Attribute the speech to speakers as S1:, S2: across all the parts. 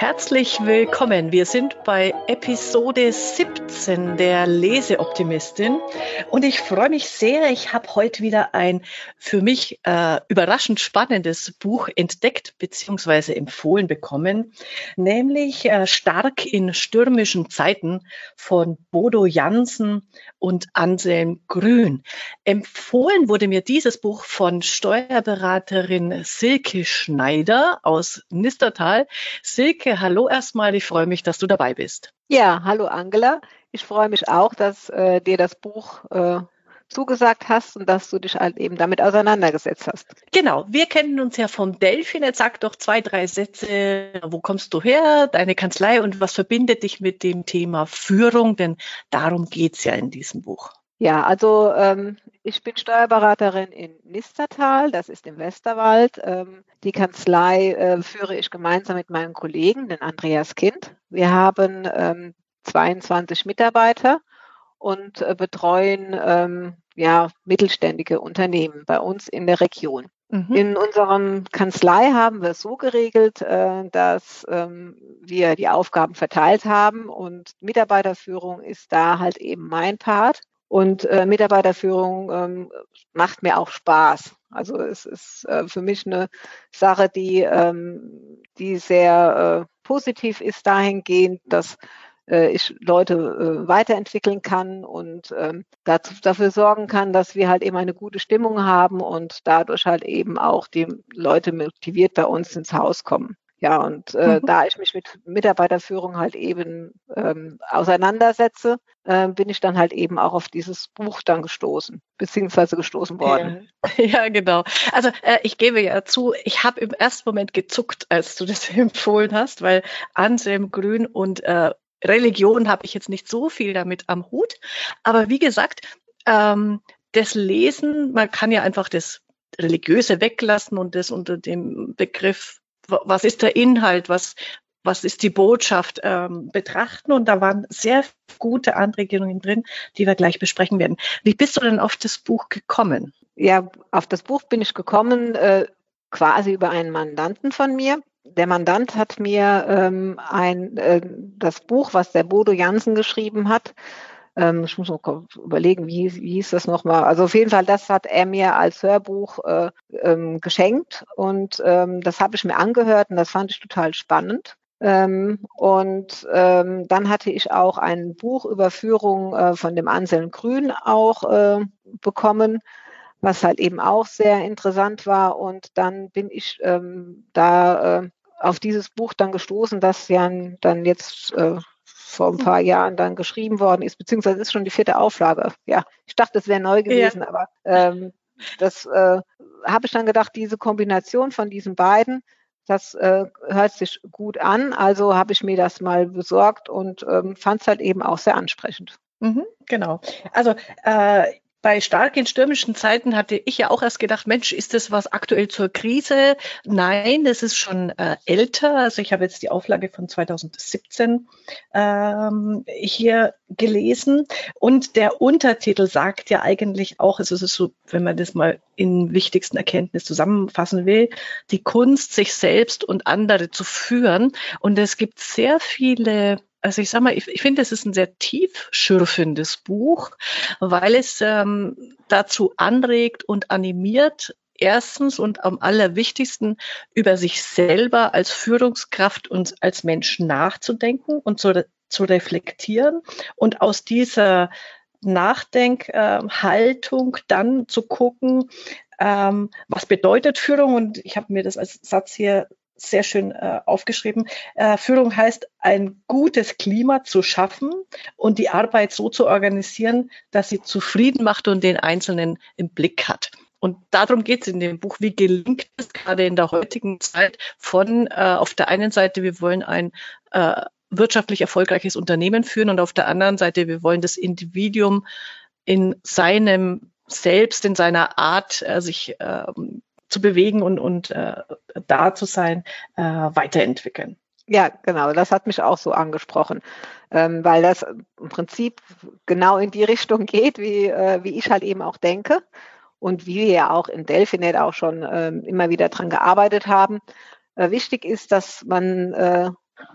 S1: Herzlich willkommen. Wir sind bei Episode 17 der Leseoptimistin und ich freue mich sehr. Ich habe heute wieder ein für mich äh, überraschend spannendes Buch entdeckt bzw. empfohlen bekommen, nämlich äh, Stark in stürmischen Zeiten von Bodo Jansen und Anselm Grün. Empfohlen wurde mir dieses Buch von Steuerberaterin Silke Schneider aus Nistertal. Silke Ulrike, hallo erstmal. Ich freue mich, dass du dabei bist.
S2: Ja, hallo Angela. Ich freue mich auch, dass äh, dir das Buch äh, zugesagt hast und dass du dich halt eben damit auseinandergesetzt hast.
S1: Genau, wir kennen uns ja vom Delphin. Jetzt sag doch zwei, drei Sätze. Wo kommst du her, deine Kanzlei und was verbindet dich mit dem Thema Führung? Denn darum geht es ja in diesem Buch.
S2: Ja, also ähm, ich bin Steuerberaterin in Nistertal, das ist im Westerwald. Ähm, die Kanzlei äh, führe ich gemeinsam mit meinem Kollegen, den Andreas Kind. Wir haben ähm, 22 Mitarbeiter und äh, betreuen ähm, ja, mittelständige Unternehmen bei uns in der Region. Mhm. In unserem Kanzlei haben wir es so geregelt, äh, dass ähm, wir die Aufgaben verteilt haben und Mitarbeiterführung ist da halt eben mein Part. Und äh, Mitarbeiterführung ähm, macht mir auch Spaß. Also es ist äh, für mich eine Sache, die, ähm, die sehr äh, positiv ist dahingehend, dass äh, ich Leute äh, weiterentwickeln kann und ähm, dazu, dafür sorgen kann, dass wir halt eben eine gute Stimmung haben und dadurch halt eben auch die Leute motiviert bei uns ins Haus kommen. Ja, und äh, mhm. da ich mich mit Mitarbeiterführung halt eben ähm, auseinandersetze, äh, bin ich dann halt eben auch auf dieses Buch dann gestoßen, beziehungsweise gestoßen worden.
S1: Ja, ja genau. Also äh, ich gebe ja zu, ich habe im ersten Moment gezuckt, als du das empfohlen hast, weil Anselm Grün und äh, Religion habe ich jetzt nicht so viel damit am Hut. Aber wie gesagt, ähm, das Lesen, man kann ja einfach das Religiöse weglassen und das unter dem Begriff was ist der Inhalt, was, was ist die Botschaft ähm, betrachten. Und da waren sehr gute Anregungen drin, die wir gleich besprechen werden. Wie bist du denn auf das Buch gekommen?
S2: Ja, auf das Buch bin ich gekommen äh, quasi über einen Mandanten von mir. Der Mandant hat mir ähm, ein, äh, das Buch, was der Bodo Jansen geschrieben hat, ähm, ich muss noch überlegen, wie, wie hieß das nochmal? Also auf jeden Fall, das hat er mir als Hörbuch äh, ähm, geschenkt und ähm, das habe ich mir angehört und das fand ich total spannend. Ähm, und ähm, dann hatte ich auch ein Buch über Führung äh, von dem Anselm Grün auch äh, bekommen, was halt eben auch sehr interessant war. Und dann bin ich ähm, da äh, auf dieses Buch dann gestoßen, das ja dann jetzt äh, vor ein paar Jahren dann geschrieben worden ist, beziehungsweise ist schon die vierte Auflage. Ja, ich dachte, es wäre neu gewesen, ja. aber ähm, das äh, habe ich dann gedacht, diese Kombination von diesen beiden, das äh, hört sich gut an. Also habe ich mir das mal besorgt und ähm, fand es halt eben auch sehr ansprechend.
S1: Mhm, genau. Also äh, bei stark in stürmischen Zeiten hatte ich ja auch erst gedacht, Mensch, ist das was aktuell zur Krise? Nein, das ist schon äh, älter. Also ich habe jetzt die Auflage von 2017 ähm, hier gelesen und der Untertitel sagt ja eigentlich auch, also es ist so, wenn man das mal in wichtigsten Erkenntnis zusammenfassen will, die Kunst, sich selbst und andere zu führen. Und es gibt sehr viele also ich sag mal, ich, ich finde, es ist ein sehr tiefschürfendes Buch, weil es ähm, dazu anregt und animiert, erstens und am allerwichtigsten über sich selber als Führungskraft und als Mensch nachzudenken und zu, zu reflektieren und aus dieser Nachdenkhaltung äh, dann zu gucken, ähm, was bedeutet Führung? Und ich habe mir das als Satz hier sehr schön äh, aufgeschrieben. Äh, Führung heißt, ein gutes Klima zu schaffen und die Arbeit so zu organisieren, dass sie zufrieden macht und den Einzelnen im Blick hat. Und darum geht es in dem Buch. Wie gelingt es gerade in der heutigen Zeit von äh, auf der einen Seite, wir wollen ein äh, wirtschaftlich erfolgreiches Unternehmen führen und auf der anderen Seite, wir wollen das Individuum in seinem Selbst, in seiner Art, äh, sich ähm, zu bewegen und, und äh, da zu sein, äh, weiterentwickeln.
S2: Ja, genau, das hat mich auch so angesprochen, ähm, weil das im Prinzip genau in die Richtung geht, wie, äh, wie ich halt eben auch denke und wie wir ja auch in Delphinet auch schon äh, immer wieder dran gearbeitet haben. Äh, wichtig ist, dass man äh,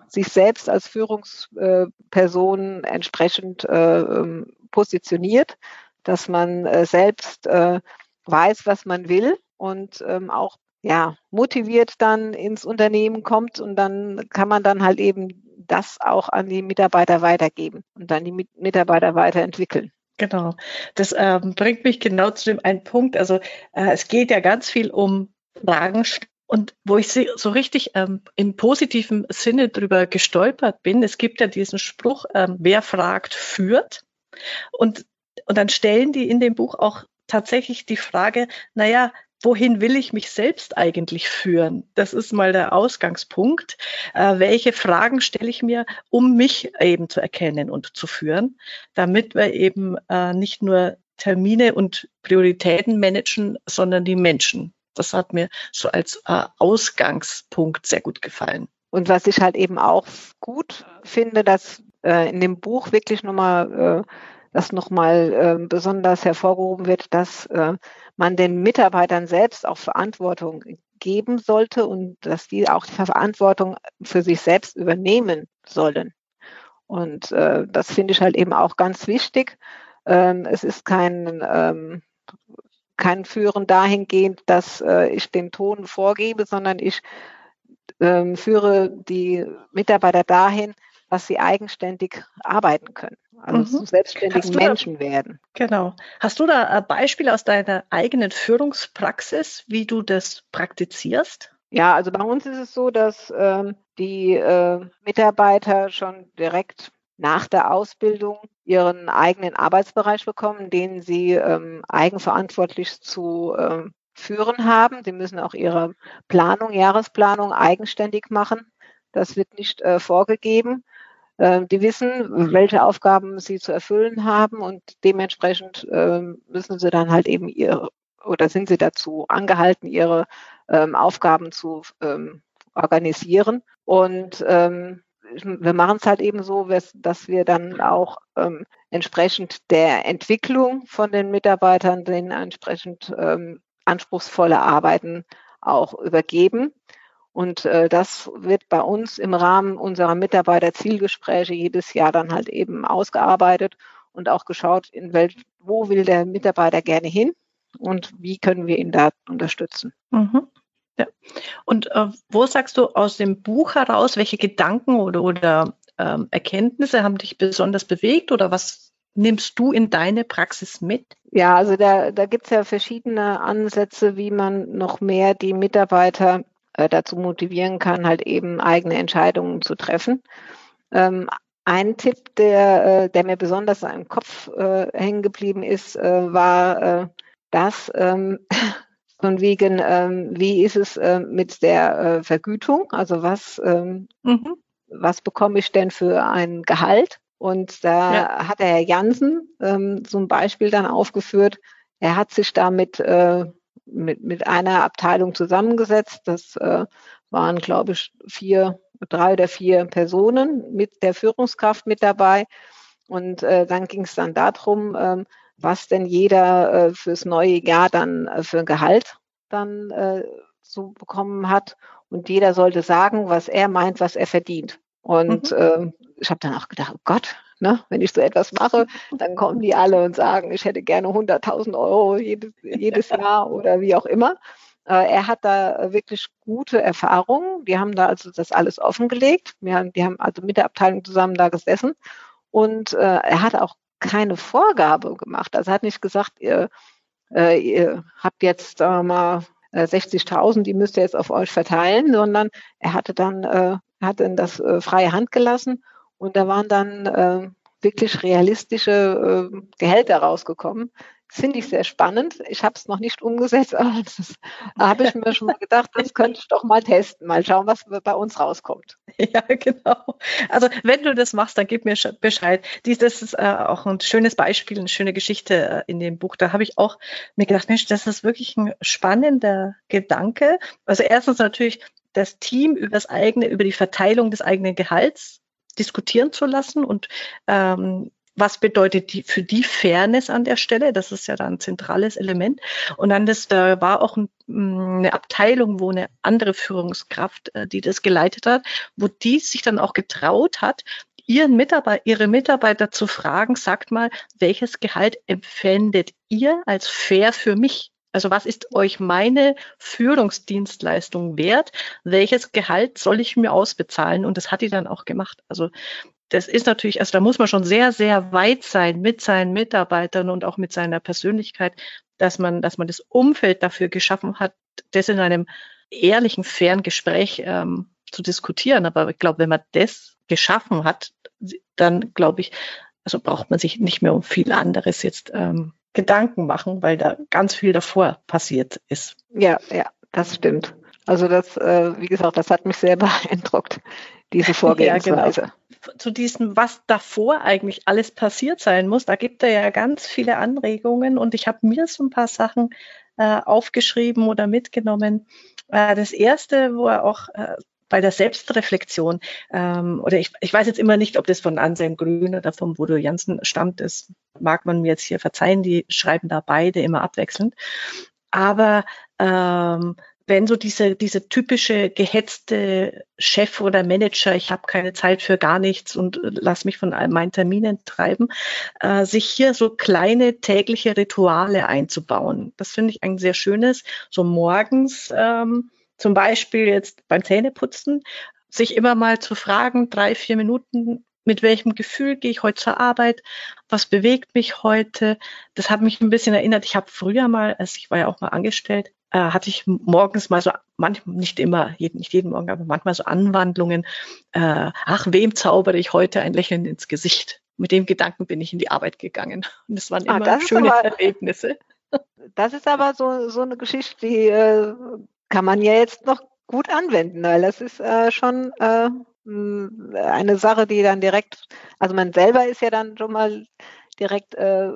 S2: sich selbst als Führungsperson entsprechend äh, ähm, positioniert, dass man äh, selbst äh, weiß, was man will und ähm, auch ja, motiviert dann ins Unternehmen kommt und dann kann man dann halt eben das auch an die Mitarbeiter weitergeben und dann die Mitarbeiter weiterentwickeln.
S1: Genau. Das ähm, bringt mich genau zu dem einen Punkt. Also äh, es geht ja ganz viel um Fragen und wo ich so richtig ähm, im positiven Sinne drüber gestolpert bin. Es gibt ja diesen Spruch, ähm, wer fragt, führt. Und, und dann stellen die in dem Buch auch tatsächlich die Frage, naja, wohin will ich mich selbst eigentlich führen? Das ist mal der Ausgangspunkt. Äh, welche Fragen stelle ich mir, um mich eben zu erkennen und zu führen, damit wir eben äh, nicht nur Termine und Prioritäten managen, sondern die Menschen. Das hat mir so als äh, Ausgangspunkt sehr gut gefallen.
S2: Und was ich halt eben auch gut finde, dass äh, in dem Buch wirklich nochmal äh, das nochmal äh, besonders hervorgehoben wird, dass äh, man den Mitarbeitern selbst auch Verantwortung geben sollte und dass die auch die Verantwortung für sich selbst übernehmen sollen. Und äh, das finde ich halt eben auch ganz wichtig. Ähm, es ist kein, ähm, kein Führen dahingehend, dass äh, ich den Ton vorgebe, sondern ich ähm, führe die Mitarbeiter dahin, dass sie eigenständig arbeiten können also mhm. zu selbstständigen Menschen
S1: da,
S2: werden.
S1: Genau. Hast du da Beispiele aus deiner eigenen Führungspraxis, wie du das praktizierst?
S2: Ja, also bei uns ist es so, dass ähm, die äh, Mitarbeiter schon direkt nach der Ausbildung ihren eigenen Arbeitsbereich bekommen, den sie ähm, eigenverantwortlich zu ähm, führen haben. Sie müssen auch ihre Planung, Jahresplanung eigenständig machen. Das wird nicht äh, vorgegeben. Ähm, die wissen, welche Aufgaben sie zu erfüllen haben und dementsprechend ähm, müssen sie dann halt eben ihre oder sind sie dazu angehalten, ihre ähm, Aufgaben zu organisieren. Und wir machen es halt eben so, dass wir dann auch entsprechend der Entwicklung von den Mitarbeitern den entsprechend anspruchsvolle Arbeiten auch übergeben. Und äh, das wird bei uns im Rahmen unserer Mitarbeiterzielgespräche jedes Jahr dann halt eben ausgearbeitet und auch geschaut, in welch, wo will der Mitarbeiter gerne hin und wie können wir ihn da unterstützen. Mhm.
S1: Ja. Und äh, wo sagst du aus dem Buch heraus, welche Gedanken oder, oder ähm, Erkenntnisse haben dich besonders bewegt oder was nimmst du in deine Praxis mit?
S2: Ja, also da, da gibt es ja verschiedene Ansätze, wie man noch mehr die Mitarbeiter äh, dazu motivieren kann, halt eben eigene Entscheidungen zu treffen. Ähm, ein Tipp, der, äh, der mir besonders im Kopf äh, hängen geblieben ist, äh, war äh, das, ähm, von wegen, ähm, wie ist es äh, mit der äh, Vergütung? Also was, ähm, mhm. was bekomme ich denn für ein Gehalt? Und da ja. hat der Herr Jansen ähm, so ein Beispiel dann aufgeführt. Er hat sich damit äh, mit, mit einer Abteilung zusammengesetzt. Das äh, waren, glaube ich, vier, drei oder vier Personen mit der Führungskraft mit dabei. Und äh, dann ging es dann darum, äh, was denn jeder äh, fürs neue Jahr dann äh, für ein Gehalt dann äh, so bekommen hat. Und jeder sollte sagen, was er meint, was er verdient. Und mhm. äh, ich habe dann auch gedacht, oh Gott, Ne? Wenn ich so etwas mache, dann kommen die alle und sagen, ich hätte gerne 100.000 Euro jedes, jedes Jahr oder wie auch immer. Äh, er hat da wirklich gute Erfahrungen. Die haben da also das alles offengelegt. Wir haben, die haben also mit der Abteilung zusammen da gesessen. Und äh, er hat auch keine Vorgabe gemacht. Also er hat nicht gesagt, ihr, äh, ihr habt jetzt, wir mal, 60.000, die müsst ihr jetzt auf euch verteilen, sondern er hatte dann, äh, hat dann das äh, freie Hand gelassen und da waren dann äh, wirklich realistische äh, Gehälter rausgekommen. Das finde ich sehr spannend. Ich habe es noch nicht umgesetzt, aber da habe ich mir schon mal gedacht, das könnte ich doch mal testen, mal schauen, was bei uns rauskommt.
S1: Ja, genau. Also wenn du das machst, dann gib mir Bescheid. Dies, das ist äh, auch ein schönes Beispiel, eine schöne Geschichte äh, in dem Buch. Da habe ich auch mir gedacht, Mensch, das ist wirklich ein spannender Gedanke. Also erstens natürlich das Team über das eigene, über die Verteilung des eigenen Gehalts diskutieren zu lassen und ähm, was bedeutet die, für die Fairness an der Stelle? Das ist ja dann ein zentrales Element. Und dann das, da war auch ein, mm, eine Abteilung, wo eine andere Führungskraft, äh, die das geleitet hat, wo die sich dann auch getraut hat, ihren Mitarbeiter, ihre Mitarbeiter zu fragen, sagt mal, welches Gehalt empfändet ihr als fair für mich? Also was ist euch meine Führungsdienstleistung wert? Welches Gehalt soll ich mir ausbezahlen? Und das hat die dann auch gemacht. Also das ist natürlich, also da muss man schon sehr, sehr weit sein mit seinen Mitarbeitern und auch mit seiner Persönlichkeit, dass man, dass man das Umfeld dafür geschaffen hat, das in einem ehrlichen, fairen Gespräch ähm, zu diskutieren. Aber ich glaube, wenn man das geschaffen hat, dann glaube ich, also braucht man sich nicht mehr um viel anderes jetzt ähm, Gedanken machen, weil da ganz viel davor passiert ist.
S2: Ja, ja, das stimmt. Also das, äh, wie gesagt, das hat mich sehr beeindruckt, diese Vorgehensweise. Ja,
S1: genau. Zu diesem, was davor eigentlich alles passiert sein muss, da gibt er ja ganz viele Anregungen und ich habe mir so ein paar Sachen äh, aufgeschrieben oder mitgenommen. Äh, das erste, wo er auch äh, bei der Selbstreflexion, ähm, oder ich, ich weiß jetzt immer nicht, ob das von Anselm Grün oder vom Bodo Jansen stammt, das mag man mir jetzt hier verzeihen, die schreiben da beide immer abwechselnd. Aber ähm, wenn so diese, diese typische gehetzte Chef oder Manager, ich habe keine Zeit für gar nichts und lass mich von meinen Terminen treiben, äh, sich hier so kleine tägliche Rituale einzubauen. Das finde ich ein sehr schönes. So morgens ähm, zum Beispiel jetzt beim Zähneputzen, sich immer mal zu fragen, drei, vier Minuten, mit welchem Gefühl gehe ich heute zur Arbeit? Was bewegt mich heute? Das hat mich ein bisschen erinnert. Ich habe früher mal, als ich war ja auch mal angestellt, äh, hatte ich morgens mal so, manchmal nicht immer, jeden, nicht jeden Morgen, aber manchmal so Anwandlungen. Äh, ach, wem zaubere ich heute ein Lächeln ins Gesicht? Mit dem Gedanken bin ich in die Arbeit gegangen. Und es waren ah, immer schöne aber, Erlebnisse.
S2: Das ist aber so, so eine Geschichte, die äh, kann man ja jetzt noch gut anwenden, weil das ist äh, schon äh, eine Sache, die dann direkt, also man selber ist ja dann schon mal direkt äh,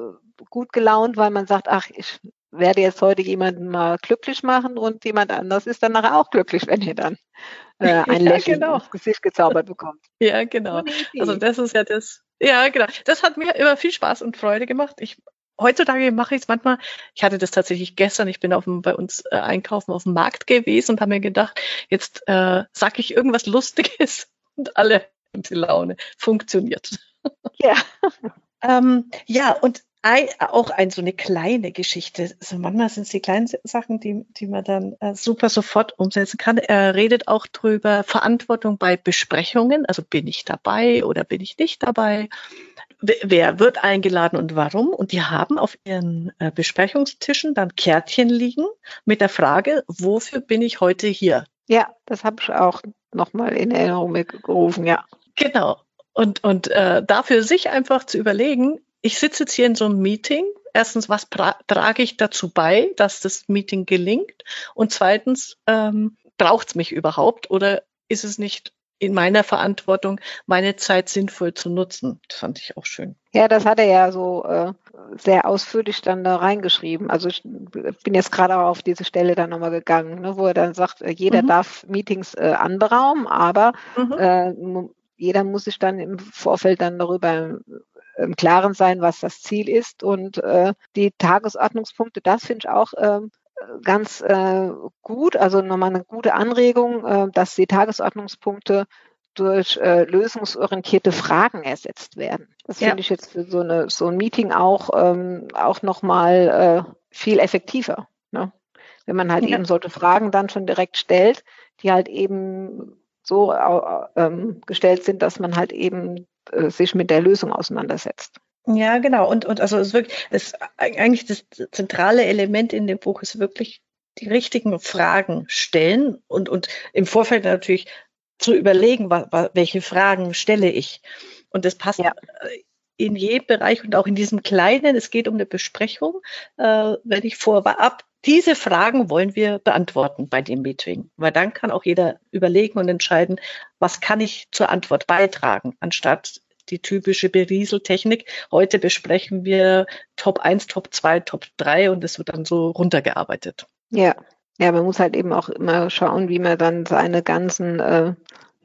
S2: gut gelaunt, weil man sagt, ach, ich werde jetzt heute jemanden mal glücklich machen und jemand anders ist dann nachher auch glücklich, wenn ihr dann äh, ein ja, Lächeln genau. ins Gesicht gezaubert bekommt.
S1: Ja, genau. Also das ist ja das, ja, genau. Das hat mir immer viel Spaß und Freude gemacht. Ich heutzutage mache ich es manchmal, ich hatte das tatsächlich gestern, ich bin auf dem, bei uns äh, einkaufen auf dem Markt gewesen und habe mir gedacht, jetzt äh, sage ich irgendwas Lustiges und alle haben die Laune. Funktioniert.
S2: Ja.
S1: ähm, ja, und ein, auch ein, so eine kleine Geschichte. Also manchmal sind es die kleinen Sachen, die, die man dann äh, super sofort umsetzen kann. Er redet auch drüber Verantwortung bei Besprechungen. Also bin ich dabei oder bin ich nicht dabei? wer wird eingeladen und warum. Und die haben auf ihren äh, Besprechungstischen dann Kärtchen liegen mit der Frage, wofür bin ich heute hier?
S2: Ja, das habe ich auch nochmal in Erinnerung gerufen, ja.
S1: Genau. Und, und äh, dafür sich einfach zu überlegen, ich sitze jetzt hier in so einem Meeting. Erstens, was trage ich dazu bei, dass das Meeting gelingt? Und zweitens, ähm, braucht es mich überhaupt oder ist es nicht in meiner Verantwortung, meine Zeit sinnvoll zu nutzen. Das fand ich auch schön.
S2: Ja, das hat er ja so äh, sehr ausführlich dann da reingeschrieben. Also ich bin jetzt gerade auf diese Stelle dann nochmal gegangen, ne, wo er dann sagt, äh, jeder mhm. darf Meetings äh, anberaumen, aber mhm. äh, jeder muss sich dann im Vorfeld dann darüber im Klaren sein, was das Ziel ist. Und äh, die Tagesordnungspunkte, das finde ich auch äh, ganz äh, gut, also nochmal eine gute Anregung, äh, dass die Tagesordnungspunkte durch äh, lösungsorientierte Fragen ersetzt werden. Das ja. finde ich jetzt für so, eine, so ein Meeting auch, ähm, auch nochmal äh, viel effektiver. Ne? Wenn man halt ja. eben solche Fragen dann schon direkt stellt, die halt eben so äh, ähm, gestellt sind, dass man halt eben äh, sich mit der Lösung auseinandersetzt.
S1: Ja, genau. Und, und also es ist wirklich, das, eigentlich das zentrale Element in dem Buch ist wirklich die richtigen Fragen stellen und, und im Vorfeld natürlich zu überlegen, welche Fragen stelle ich. Und das passt ja. in jedem Bereich und auch in diesem kleinen, es geht um eine Besprechung, äh, wenn ich vorab diese Fragen wollen wir beantworten bei dem Meeting, weil dann kann auch jeder überlegen und entscheiden, was kann ich zur Antwort beitragen, anstatt die typische Berieseltechnik. Heute besprechen wir Top 1, Top 2, Top 3 und es wird dann so runtergearbeitet.
S2: Ja, ja, man muss halt eben auch immer schauen, wie man dann seine ganzen äh,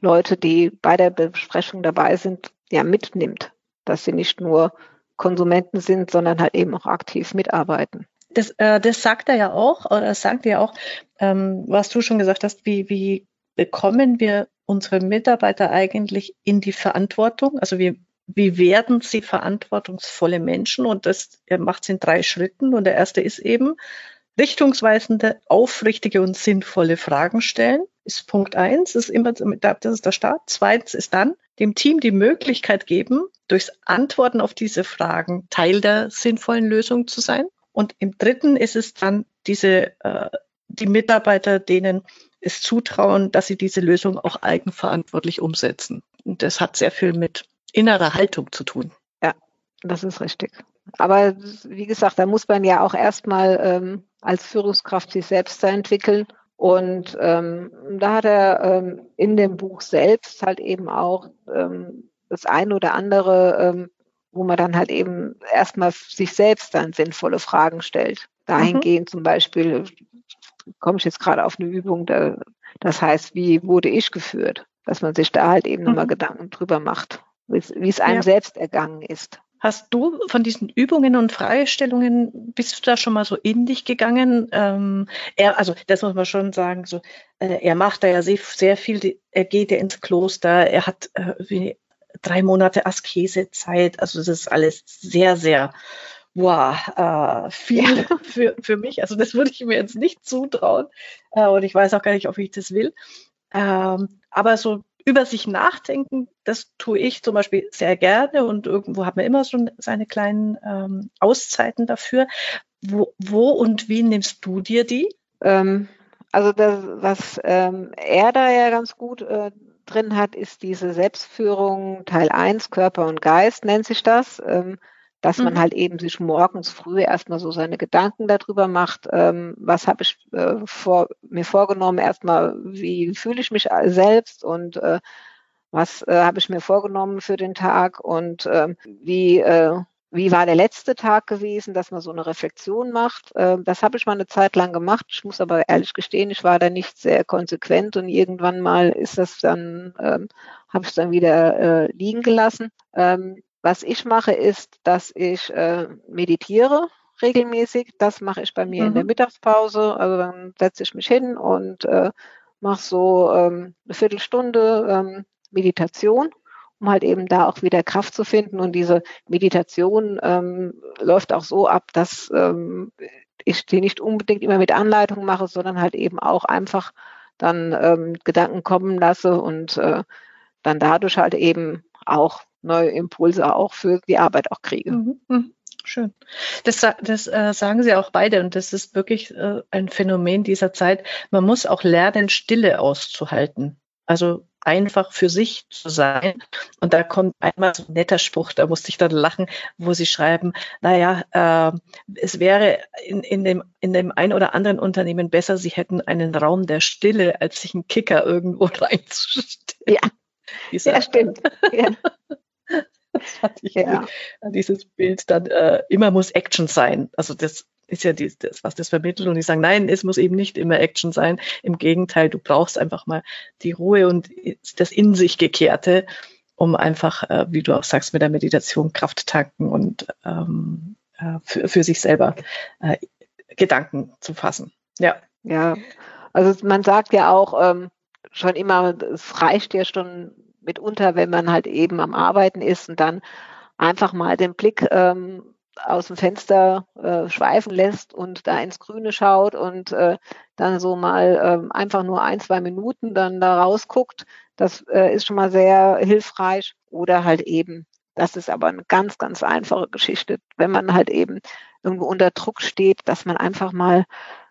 S2: Leute, die bei der Besprechung dabei sind, ja mitnimmt. dass sie nicht nur Konsumenten sind, sondern halt eben auch aktiv mitarbeiten.
S1: Das, äh, das sagt er ja auch, oder sagt er ja auch, ähm, was du schon gesagt hast, wie, wie bekommen wir unsere Mitarbeiter eigentlich in die Verantwortung? Also wie, wie werden sie verantwortungsvolle Menschen? Und das macht es in drei Schritten. Und der erste ist eben, richtungsweisende, aufrichtige und sinnvolle Fragen stellen, ist Punkt eins, ist immer, das ist der Start. Zweitens ist dann dem Team die Möglichkeit geben, durchs Antworten auf diese Fragen Teil der sinnvollen Lösung zu sein. Und im dritten ist es dann diese, äh, die Mitarbeiter, denen es zutrauen, dass sie diese Lösung auch eigenverantwortlich umsetzen. Und das hat sehr viel mit innerer Haltung zu tun.
S2: Ja, das ist richtig. Aber wie gesagt, da muss man ja auch erstmal ähm, als Führungskraft sich selbst entwickeln. Und ähm, da hat er ähm, in dem Buch selbst halt eben auch ähm, das ein oder andere, ähm, wo man dann halt eben erstmal sich selbst dann sinnvolle Fragen stellt. Dahingehend mhm. zum Beispiel, komme ich jetzt gerade auf eine Übung, da, das heißt, wie wurde ich geführt? Dass man sich da halt eben mhm. nochmal Gedanken drüber macht, wie es einem ja. selbst ergangen ist.
S1: Hast du von diesen Übungen und Fragestellungen, bist du da schon mal so in dich gegangen? Ähm, er, also das muss man schon sagen, so, äh, er macht da ja sehr, sehr viel, er geht ja ins Kloster, er hat äh, wie drei Monate Askesezeit, also das ist alles sehr, sehr wow, äh, viel für, für mich. Also das würde ich mir jetzt nicht zutrauen äh, und ich weiß auch gar nicht, ob ich das will. Ähm, aber so über sich nachdenken, das tue ich zum Beispiel sehr gerne und irgendwo hat man immer so seine kleinen ähm, Auszeiten dafür. Wo, wo, und wie nimmst du dir die?
S2: Ähm, also das, was ähm, er da ja ganz gut äh, drin hat, ist diese Selbstführung Teil 1, Körper und Geist nennt sich das. Ähm, dass man mhm. halt eben sich morgens früh erstmal so seine Gedanken darüber macht, ähm, was habe ich äh, vor, mir vorgenommen, erstmal, wie fühle ich mich selbst und äh, was äh, habe ich mir vorgenommen für den Tag und ähm, wie, äh, wie war der letzte Tag gewesen, dass man so eine Reflexion macht. Ähm, das habe ich mal eine Zeit lang gemacht. Ich muss aber ehrlich gestehen, ich war da nicht sehr konsequent und irgendwann mal ist das dann, ähm, habe ich es dann wieder äh, liegen gelassen. Ähm, was ich mache, ist, dass ich äh, meditiere regelmäßig. Das mache ich bei mir mhm. in der mhm. Mittagspause. Also dann setze ich mich hin und äh, mache so ähm, eine Viertelstunde ähm, Meditation, um halt eben da auch wieder Kraft zu finden. Und diese Meditation ähm, läuft auch so ab, dass ähm, ich die nicht unbedingt immer mit Anleitung mache, sondern halt eben auch einfach dann ähm, Gedanken kommen lasse und äh, dann dadurch halt eben auch neue Impulse auch für die Arbeit auch kriege. Mhm,
S1: mhm. Schön. Das, das äh, sagen Sie auch beide und das ist wirklich äh, ein Phänomen dieser Zeit. Man muss auch lernen, Stille auszuhalten. Also einfach für sich zu sein. Und da kommt einmal so ein netter Spruch, da musste ich dann lachen, wo sie schreiben, naja, äh, es wäre in, in, dem, in dem ein oder anderen Unternehmen besser, sie hätten einen Raum der Stille, als sich einen Kicker irgendwo reinzustellen.
S2: Ja, ja stimmt. Ja.
S1: Das fand ich ja. dieses Bild dann äh, immer muss Action sein. Also das ist ja die, das, was das vermittelt. Und die sagen, nein, es muss eben nicht immer Action sein. Im Gegenteil, du brauchst einfach mal die Ruhe und das in sich gekehrte, um einfach, äh, wie du auch sagst, mit der Meditation Kraft tanken und ähm, äh, für, für sich selber äh, Gedanken zu fassen. Ja.
S2: Ja, also man sagt ja auch ähm, schon immer, es reicht ja schon mitunter, wenn man halt eben am Arbeiten ist und dann einfach mal den Blick ähm, aus dem Fenster äh, schweifen lässt und da ins Grüne schaut und äh, dann so mal äh, einfach nur ein, zwei Minuten dann da rausguckt, das äh, ist schon mal sehr hilfreich. Oder halt eben, das ist aber eine ganz, ganz einfache Geschichte, wenn man halt eben irgendwo unter Druck steht, dass man einfach mal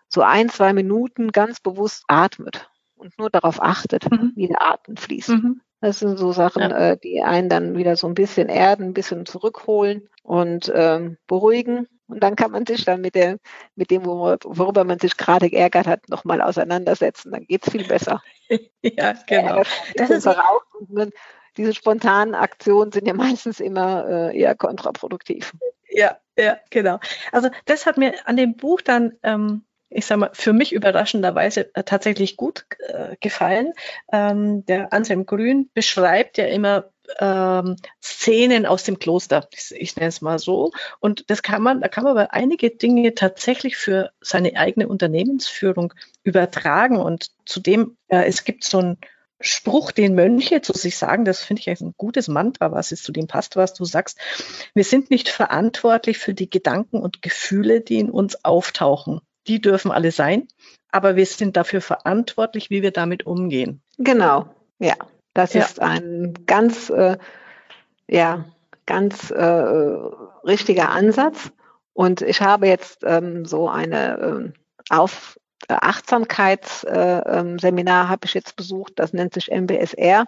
S2: so ein, zwei Minuten ganz bewusst atmet und nur darauf achtet, mhm. wie der Atem fließt. Mhm. Das sind so Sachen, ja. äh, die einen dann wieder so ein bisschen erden, ein bisschen zurückholen und ähm, beruhigen. Und dann kann man sich dann mit, der, mit dem, worüber man sich gerade geärgert hat, nochmal auseinandersetzen. Dann geht es viel besser.
S1: ja, genau.
S2: das ist raus. Und diese spontanen Aktionen sind ja meistens immer äh, eher kontraproduktiv.
S1: Ja, ja, genau. Also das hat mir an dem Buch dann ähm, ich sag mal, für mich überraschenderweise äh, tatsächlich gut äh, gefallen. Ähm, der Anselm Grün beschreibt ja immer ähm, Szenen aus dem Kloster. Ich, ich nenne es mal so. Und das kann man, da kann man aber einige Dinge tatsächlich für seine eigene Unternehmensführung übertragen. Und zudem, äh, es gibt so ein Spruch, den Mönche zu sich sagen, das finde ich ein gutes Mantra, was jetzt zu dem passt, was du sagst. Wir sind nicht verantwortlich für die Gedanken und Gefühle, die in uns auftauchen. Die dürfen alle sein, aber wir sind dafür verantwortlich, wie wir damit umgehen.
S2: Genau, ja. Das ja. ist ein ganz, äh, ja, ganz äh, richtiger Ansatz. Und ich habe jetzt ähm, so eine äh, auf Achtsamkeitsseminar äh, habe ich jetzt besucht, das nennt sich MBSR.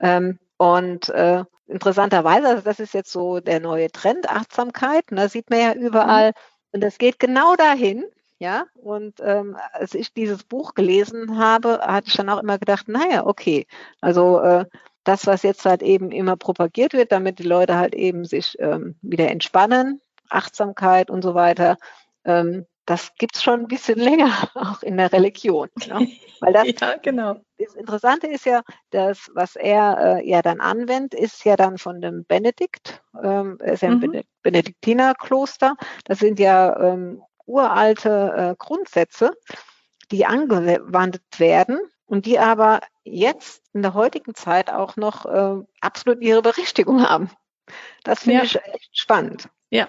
S2: Ähm, und äh, interessanterweise, also das ist jetzt so der neue Trend, Achtsamkeit, da ne, sieht man ja überall. Mhm. Und das geht genau dahin, ja. Und ähm, als ich dieses Buch gelesen habe, hatte ich dann auch immer gedacht, naja, okay, also äh, das, was jetzt halt eben immer propagiert wird, damit die Leute halt eben sich ähm, wieder entspannen, Achtsamkeit und so weiter, ähm, das gibt es schon ein bisschen länger, auch in der Religion. Ne? Weil das, ja, genau. Das Interessante ist ja, dass was er äh, ja dann anwendet, ist ja dann von dem Benedikt, ähm, er ist ja ein mhm. Benediktinerkloster. Das sind ja ähm, uralte äh, Grundsätze, die angewandt werden und die aber jetzt in der heutigen Zeit auch noch äh, absolut ihre Berechtigung haben. Das finde ja. ich echt spannend.
S1: Ja,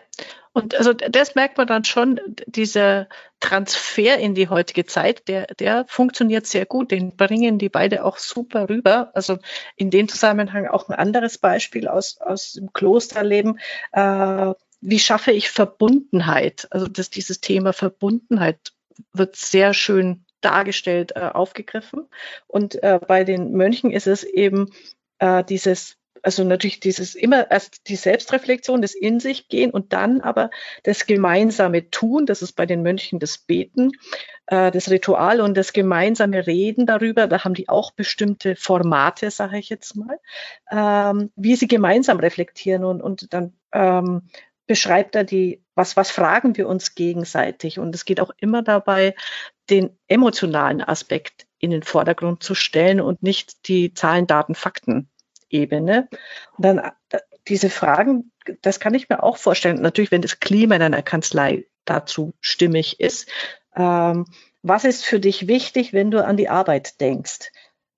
S1: und also das merkt man dann schon, dieser Transfer in die heutige Zeit, der, der funktioniert sehr gut. Den bringen die beide auch super rüber. Also in dem Zusammenhang auch ein anderes Beispiel aus, aus dem Klosterleben. Äh, wie schaffe ich Verbundenheit? Also dass dieses Thema Verbundenheit wird sehr schön dargestellt, äh, aufgegriffen. Und äh, bei den Mönchen ist es eben äh, dieses also natürlich dieses immer erst die Selbstreflexion, das in sich gehen und dann aber das gemeinsame Tun, das ist bei den Mönchen das Beten, äh, das Ritual und das gemeinsame Reden darüber, da haben die auch bestimmte Formate, sage ich jetzt mal, ähm, wie sie gemeinsam reflektieren und, und dann ähm, beschreibt er die, was, was fragen wir uns gegenseitig und es geht auch immer dabei, den emotionalen Aspekt in den Vordergrund zu stellen und nicht die Zahlen, Daten, Fakten Ebene. Und dann äh, diese Fragen, das kann ich mir auch vorstellen. Natürlich, wenn das Klima in einer Kanzlei dazu stimmig ist. Ähm, was ist für dich wichtig, wenn du an die Arbeit denkst?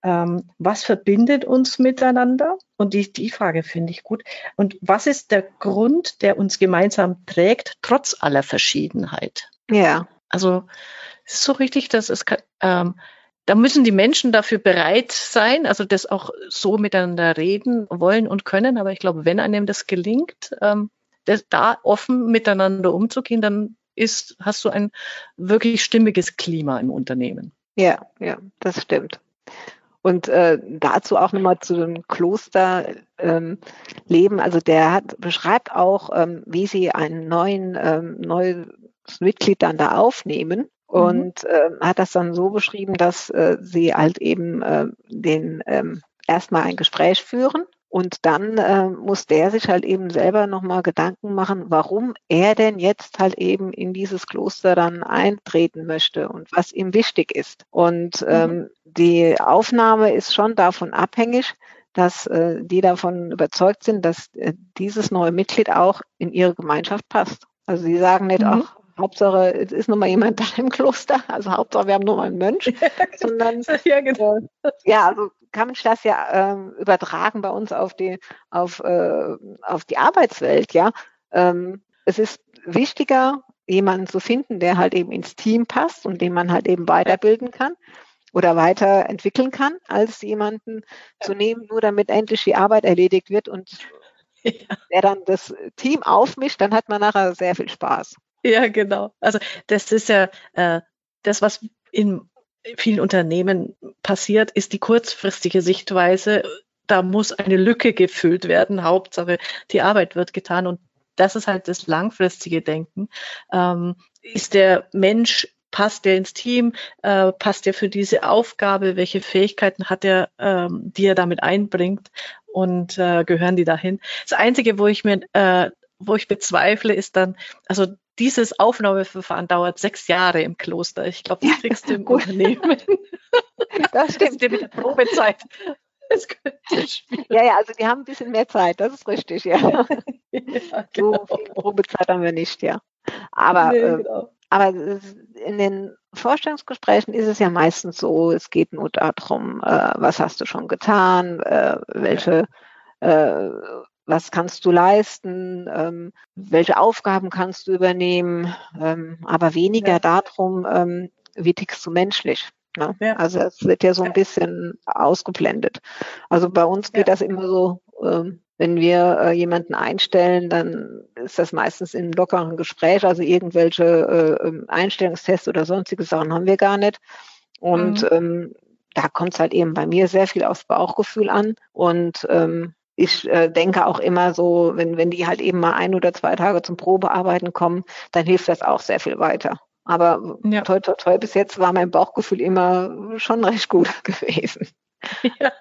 S1: Ähm, was verbindet uns miteinander? Und die, die Frage finde ich gut. Und was ist der Grund, der uns gemeinsam trägt, trotz aller Verschiedenheit? Ja. Also, es ist so richtig, dass es ähm, da müssen die Menschen dafür bereit sein, also das auch so miteinander reden wollen und können. Aber ich glaube, wenn einem das gelingt, ähm, das, da offen miteinander umzugehen, dann ist, hast du ein wirklich stimmiges Klima im Unternehmen.
S2: Ja, ja, das stimmt. Und äh, dazu auch nochmal zu dem Klosterleben. Ähm, also der hat, beschreibt auch, ähm, wie sie einen neuen ähm, neues Mitglied dann da aufnehmen. Mhm. und äh, hat das dann so beschrieben, dass äh, sie halt eben äh, den ähm, erstmal ein Gespräch führen und dann äh, muss der sich halt eben selber nochmal Gedanken machen, warum er denn jetzt halt eben in dieses Kloster dann eintreten möchte und was ihm wichtig ist. Und mhm. ähm, die Aufnahme ist schon davon abhängig, dass äh, die davon überzeugt sind, dass äh, dieses neue Mitglied auch in ihre Gemeinschaft passt. Also sie sagen nicht, mhm. ach, Hauptsache, es ist nun mal jemand da im Kloster, also Hauptsache, wir haben nur mal einen Mönch, sondern ja, genau. äh, ja, also kann man das ja äh, übertragen bei uns auf die, auf, äh, auf die Arbeitswelt, ja. Ähm, es ist wichtiger, jemanden zu finden, der halt eben ins Team passt und den man halt eben weiterbilden kann oder weiterentwickeln kann, als jemanden zu nehmen, nur damit endlich die Arbeit erledigt wird und ja. der dann das Team aufmischt, dann hat man nachher sehr viel Spaß.
S1: Ja, genau. Also das ist ja äh, das, was in vielen Unternehmen passiert, ist die kurzfristige Sichtweise. Da muss eine Lücke gefüllt werden. Hauptsache, die Arbeit wird getan. Und das ist halt das langfristige Denken. Ähm, ist der Mensch passt der ins Team, äh, passt er für diese Aufgabe, welche Fähigkeiten hat er, ähm, die er damit einbringt und äh, gehören die dahin. Das Einzige, wo ich mir, äh, wo ich bezweifle, ist dann, also dieses Aufnahmeverfahren dauert sechs Jahre im Kloster. Ich glaube, das kriegst du im Unternehmen.
S2: Das stimmt. Das mit der Probezeit. ja, ja, also die haben ein bisschen mehr Zeit, das ist richtig, ja. ja genau. So viel Probezeit haben wir nicht, ja. Aber, nee, äh, genau. aber in den Vorstellungsgesprächen ist es ja meistens so, es geht nur darum, äh, was hast du schon getan, äh, welche, was kannst du leisten, ähm, welche Aufgaben kannst du übernehmen, ähm, aber weniger ja. darum, ähm, wie tickst du menschlich. Ne? Ja. Also es wird ja so ein bisschen ausgeblendet. Also bei uns geht ja. das immer so, ähm, wenn wir äh, jemanden einstellen, dann ist das meistens in einem lockeren Gespräch. Also irgendwelche äh, ähm, Einstellungstests oder sonstige Sachen haben wir gar nicht. Und mhm. ähm, da kommt es halt eben bei mir sehr viel aufs Bauchgefühl an. Und ähm, ich äh, denke auch immer so, wenn, wenn die halt eben mal ein oder zwei Tage zum Probearbeiten kommen, dann hilft das auch sehr viel weiter. Aber ja. toi, toi, toi, bis jetzt war mein Bauchgefühl immer schon recht gut gewesen.
S1: Ja,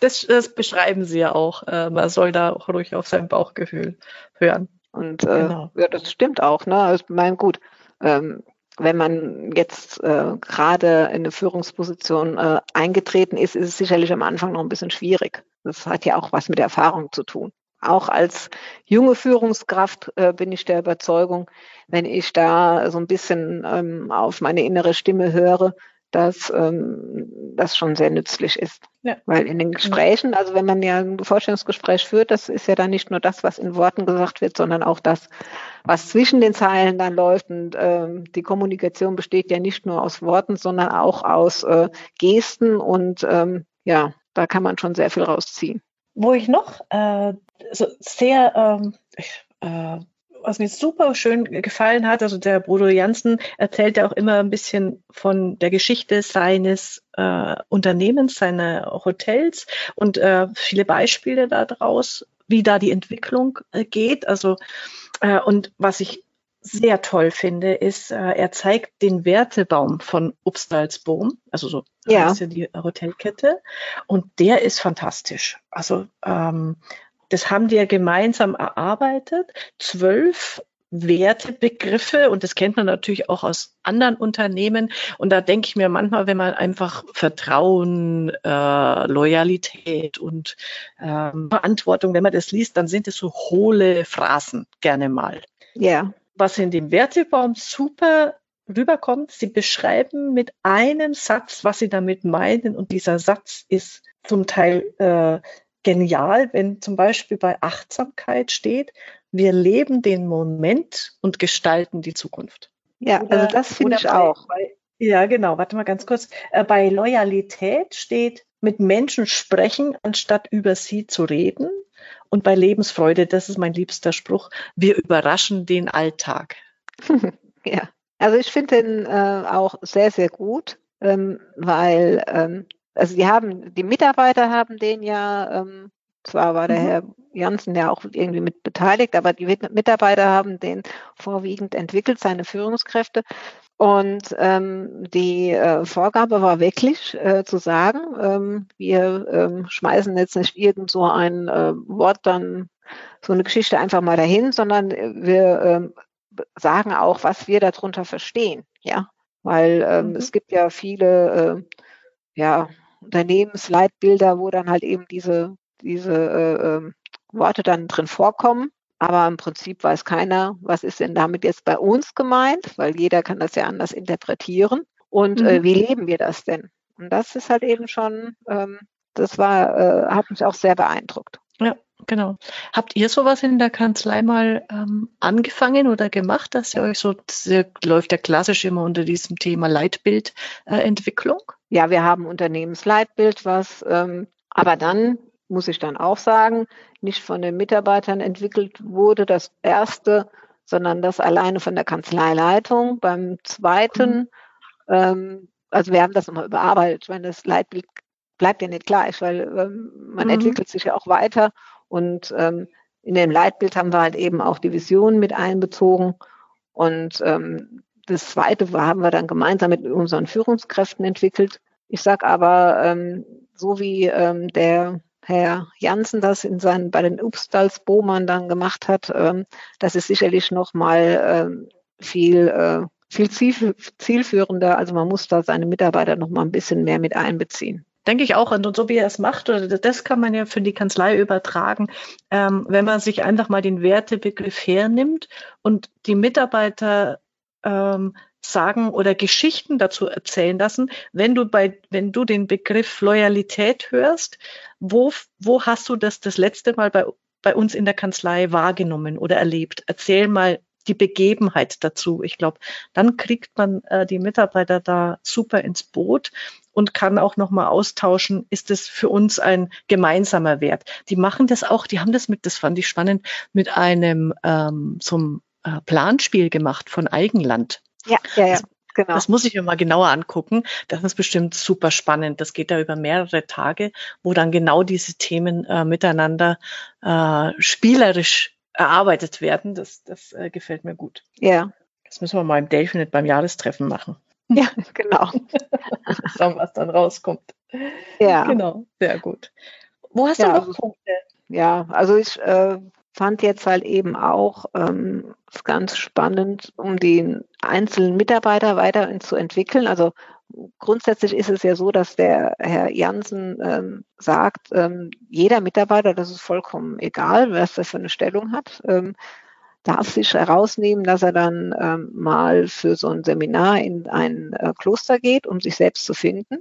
S1: das, das beschreiben Sie ja auch. Äh, man soll da auch ruhig auf sein Bauchgefühl hören.
S2: Und äh, genau. ja, das stimmt auch. Ne? Also, ich meine, gut, ähm, wenn man jetzt äh, gerade in eine Führungsposition äh, eingetreten ist, ist es sicherlich am Anfang noch ein bisschen schwierig. Das hat ja auch was mit Erfahrung zu tun. Auch als junge Führungskraft äh, bin ich der Überzeugung, wenn ich da so ein bisschen ähm, auf meine innere Stimme höre, dass ähm, das schon sehr nützlich ist. Ja. Weil in den Gesprächen, also wenn man ja ein Vorstellungsgespräch führt, das ist ja dann nicht nur das, was in Worten gesagt wird, sondern auch das, was zwischen den Zeilen dann läuft. Und ähm, die Kommunikation besteht ja nicht nur aus Worten, sondern auch aus äh, Gesten. Und ähm, ja, da kann man schon sehr viel rausziehen.
S1: Wo ich noch äh, so sehr ähm, äh, was mir super schön gefallen hat, also der Bruder Janssen erzählt ja auch immer ein bisschen von der Geschichte seines äh, Unternehmens, seiner Hotels und äh, viele Beispiele daraus, wie da die Entwicklung äh, geht. Also äh, und was ich sehr toll finde, ist, äh, er zeigt den Wertebaum von Upstalsboom, also so ja. heißt ja die Hotelkette, und der ist fantastisch. Also ähm, das haben die ja gemeinsam erarbeitet. Zwölf Wertebegriffe und das kennt man natürlich auch aus anderen Unternehmen. Und da denke ich mir manchmal, wenn man einfach Vertrauen, äh, Loyalität und ähm, Verantwortung, wenn man das liest, dann sind es so hohle Phrasen gerne mal. Ja. Was in dem Wertebaum super rüberkommt, sie beschreiben mit einem Satz, was sie damit meinen und dieser Satz ist zum Teil äh, genial, wenn zum Beispiel bei Achtsamkeit steht, wir leben den Moment und gestalten die Zukunft.
S2: Ja, oder, also das finde ich bei, auch.
S1: Bei, ja, genau. Warte mal ganz kurz. Äh, bei Loyalität steht, mit Menschen sprechen, anstatt über sie zu reden. Und bei Lebensfreude, das ist mein liebster Spruch, wir überraschen den Alltag.
S2: ja, also ich finde den äh, auch sehr, sehr gut, ähm, weil ähm, also die haben, die Mitarbeiter haben den ja, ähm, zwar war der mhm. Herr Janssen ja auch irgendwie mit beteiligt, aber die Mitarbeiter haben den vorwiegend entwickelt, seine Führungskräfte. Und ähm, die äh, Vorgabe war wirklich äh, zu sagen, ähm, wir ähm, schmeißen jetzt nicht irgend so ein äh, Wort dann, so eine Geschichte einfach mal dahin, sondern wir ähm, sagen auch, was wir darunter verstehen. Ja, weil ähm, mhm. es gibt ja viele, äh, ja, Unternehmensleitbilder, wo dann halt eben diese, diese äh, ähm, Worte dann drin vorkommen. Aber im Prinzip weiß keiner, was ist denn damit jetzt bei uns gemeint, weil jeder kann das ja anders interpretieren. Und äh, mhm. äh, wie leben wir das denn? Und das ist halt eben schon, ähm, das war, äh, hat mich auch sehr beeindruckt.
S1: Ja, genau. Habt ihr sowas in der Kanzlei mal ähm, angefangen oder gemacht, dass ihr euch so, das läuft ja klassisch immer unter diesem Thema Leitbildentwicklung? Äh,
S2: ja, wir haben Unternehmensleitbild, was ähm, aber dann, muss ich dann auch sagen, nicht von den Mitarbeitern entwickelt wurde, das erste, sondern das alleine von der Kanzleileitung. Beim zweiten, mhm. ähm, also wir haben das nochmal überarbeitet, weil das Leitbild bleibt ja nicht gleich, weil ähm, man mhm. entwickelt sich ja auch weiter und ähm, in dem Leitbild haben wir halt eben auch die Vision mit einbezogen und ähm, das zweite haben wir dann gemeinsam mit unseren Führungskräften entwickelt. Ich sage aber, ähm, so wie ähm, der Herr Janssen das in seinen, bei den Upstals Bohmann dann gemacht hat, ähm, das ist sicherlich nochmal ähm, viel, äh, viel zielführender. Also man muss da seine Mitarbeiter noch mal ein bisschen mehr mit einbeziehen.
S1: denke ich auch. Und so wie er es macht, oder das kann man ja für die Kanzlei übertragen, ähm, wenn man sich einfach mal den Wertebegriff hernimmt und die Mitarbeiter ähm, sagen oder Geschichten dazu erzählen lassen, wenn du bei, wenn du den Begriff Loyalität hörst, wo, wo hast du das das letzte Mal bei, bei uns in der Kanzlei wahrgenommen oder erlebt? Erzähl mal die Begebenheit dazu. Ich glaube, dann kriegt man äh, die Mitarbeiter da super ins Boot und kann auch noch mal austauschen, ist es für uns ein gemeinsamer Wert. Die machen das auch, die haben das mit, das fand ich spannend, mit einem ähm, so einem äh, Planspiel gemacht von Eigenland.
S2: Ja, ja, ja.
S1: Genau. Das muss ich mir mal genauer angucken. Das ist bestimmt super spannend. Das geht da über mehrere Tage, wo dann genau diese Themen äh, miteinander äh, spielerisch erarbeitet werden. Das, das äh, gefällt mir gut.
S2: Ja.
S1: Das müssen wir mal im Delfinet beim Jahrestreffen machen.
S2: Ja, genau.
S1: Schauen, was dann rauskommt.
S2: Ja.
S1: Genau, sehr gut. Wo hast
S2: ja,
S1: du noch
S2: also,
S1: Punkte?
S2: Ja, also ich äh, fand jetzt halt eben auch ähm, ganz spannend, um den einzelnen Mitarbeiter weiter zu entwickeln. Also grundsätzlich ist es ja so, dass der Herr Jansen ähm, sagt, ähm, jeder Mitarbeiter, das ist vollkommen egal, was er für eine Stellung hat, ähm, darf sich herausnehmen, dass er dann ähm, mal für so ein Seminar in ein äh, Kloster geht, um sich selbst zu finden.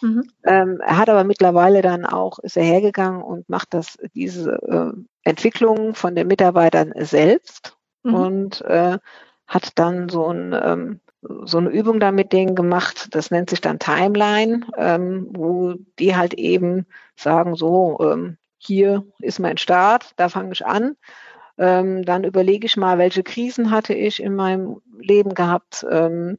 S2: Mhm. Ähm, er hat aber mittlerweile dann auch, ist er hergegangen und macht das, diese äh, Entwicklung von den Mitarbeitern selbst mhm. und äh, hat dann so, ein, ähm, so eine Übung da mit denen gemacht, das nennt sich dann Timeline, ähm, wo die halt eben sagen, so, ähm, hier ist mein Start, da fange ich an. Ähm, dann überlege ich mal, welche Krisen hatte ich in meinem Leben gehabt, ähm,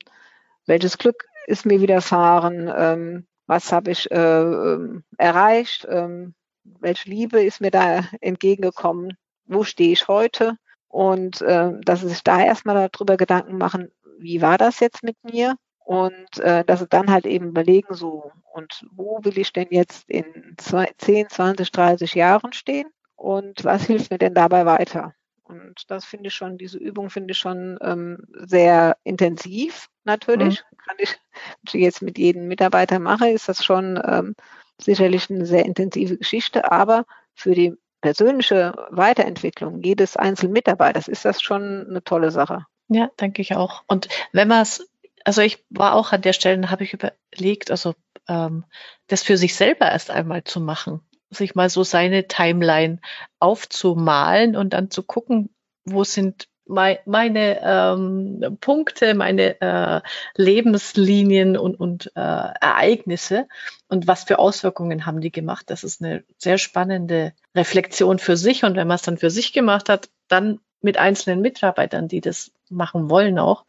S2: welches Glück ist mir widerfahren, ähm, was habe ich äh, ähm, erreicht, ähm, welche Liebe ist mir da entgegengekommen, wo stehe ich heute? Und äh, dass sie sich da erstmal darüber Gedanken machen, wie war das jetzt mit mir? Und äh, dass sie dann halt eben überlegen, so und wo will ich denn jetzt in zwei, 10, 20, 30 Jahren stehen und was hilft mir denn dabei weiter? Und das finde ich schon, diese Übung finde ich schon ähm, sehr intensiv natürlich. Mhm. Kann ich, wenn ich jetzt mit jedem Mitarbeiter mache, ist das schon ähm, sicherlich eine sehr intensive Geschichte, aber für die persönliche Weiterentwicklung jedes einzelnen Mitarbeiters ist das schon eine tolle Sache.
S1: Ja, denke ich auch. Und wenn man es, also ich war auch an der Stelle, habe ich überlegt, also ähm, das für sich selber erst einmal zu machen, sich mal so seine Timeline aufzumalen und dann zu gucken, wo sind meine ähm, Punkte, meine äh, Lebenslinien und, und äh, Ereignisse und was für Auswirkungen haben die gemacht. Das ist eine sehr spannende Reflexion für sich. Und wenn man es dann für sich gemacht hat, dann mit einzelnen Mitarbeitern, die das machen wollen, auch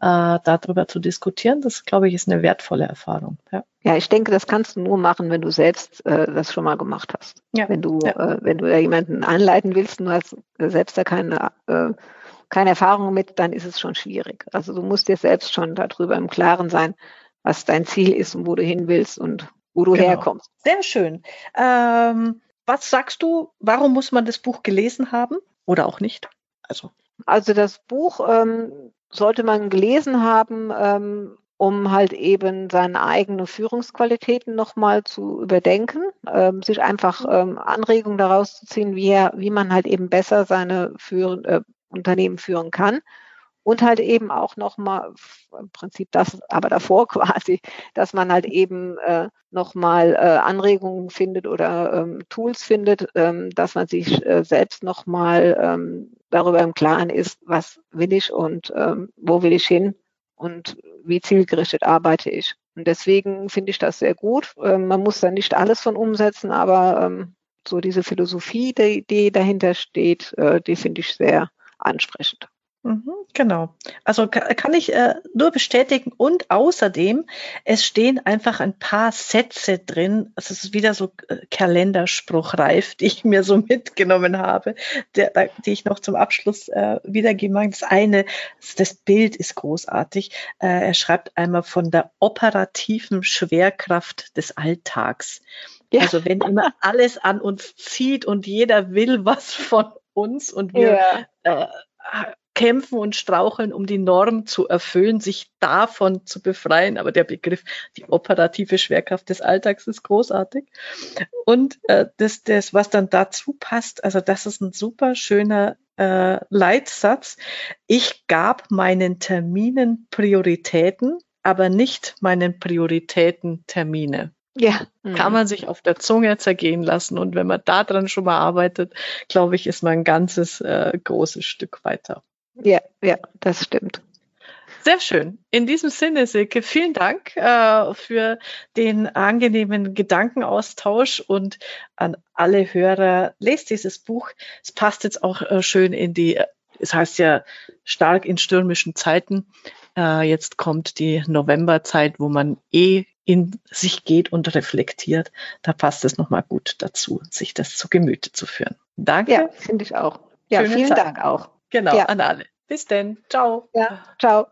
S1: äh, darüber zu diskutieren, das glaube ich ist eine wertvolle Erfahrung.
S2: Ja. Ja, ich denke, das kannst du nur machen, wenn du selbst äh, das schon mal gemacht hast. Ja. Wenn du, ja. äh, wenn du ja jemanden anleiten willst und du hast selbst da keine äh, keine Erfahrung mit, dann ist es schon schwierig. Also du musst dir selbst schon darüber im Klaren sein, was dein Ziel ist und wo du hin willst und wo du genau. herkommst.
S1: Sehr schön. Ähm, was sagst du, warum muss man das Buch gelesen haben oder auch nicht?
S2: Also, also das Buch ähm, sollte man gelesen haben, ähm, um halt eben seine eigenen Führungsqualitäten nochmal zu überdenken, ähm, sich einfach ähm, Anregungen daraus zu ziehen, wie, er, wie man halt eben besser seine Führen, äh, Unternehmen führen kann. Und halt eben auch nochmal, im Prinzip das, aber davor quasi, dass man halt eben äh, nochmal äh, Anregungen findet oder ähm, Tools findet, ähm, dass man sich äh, selbst nochmal ähm, darüber im Klaren ist, was will ich und ähm, wo will ich hin und wie zielgerichtet arbeite ich. Und deswegen finde ich das sehr gut. Ähm, man muss da nicht alles von umsetzen, aber ähm, so diese Philosophie, die, die dahinter steht, äh, die finde ich sehr ansprechend.
S1: Mhm, genau. Also kann ich äh, nur bestätigen. Und außerdem, es stehen einfach ein paar Sätze drin. Es ist wieder so äh, Kalenderspruchreif, die ich mir so mitgenommen habe, der, die ich noch zum Abschluss äh, wiedergeben mag. Das eine, das Bild ist großartig. Äh, er schreibt einmal von der operativen Schwerkraft des Alltags. Ja. Also wenn immer alles an uns zieht und jeder will was von uns und wir ja. äh, kämpfen und straucheln, um die Norm zu erfüllen, sich davon zu befreien. Aber der Begriff, die operative Schwerkraft des Alltags ist großartig. Und äh, das, das, was dann dazu passt, also das ist ein super schöner äh, Leitsatz. Ich gab meinen Terminen Prioritäten, aber nicht meinen Prioritäten Termine. Ja. Kann man sich auf der Zunge zergehen lassen. Und wenn man daran schon mal arbeitet, glaube ich, ist man ein ganzes äh, großes Stück weiter.
S2: Ja, ja, das stimmt.
S1: Sehr schön. In diesem Sinne, Silke, vielen Dank äh, für den angenehmen Gedankenaustausch und an alle Hörer, lest dieses Buch. Es passt jetzt auch äh, schön in die, es heißt ja stark in stürmischen Zeiten. Äh, jetzt kommt die Novemberzeit, wo man eh in sich geht und reflektiert. Da passt es nochmal gut dazu, sich das zu Gemüte zu führen. Danke.
S2: Ja, finde ich auch. Ja, Schöne vielen Zeit. Dank auch.
S1: Genau, ja. an alle. Bis denn. Ciao.
S2: Ja, ciao.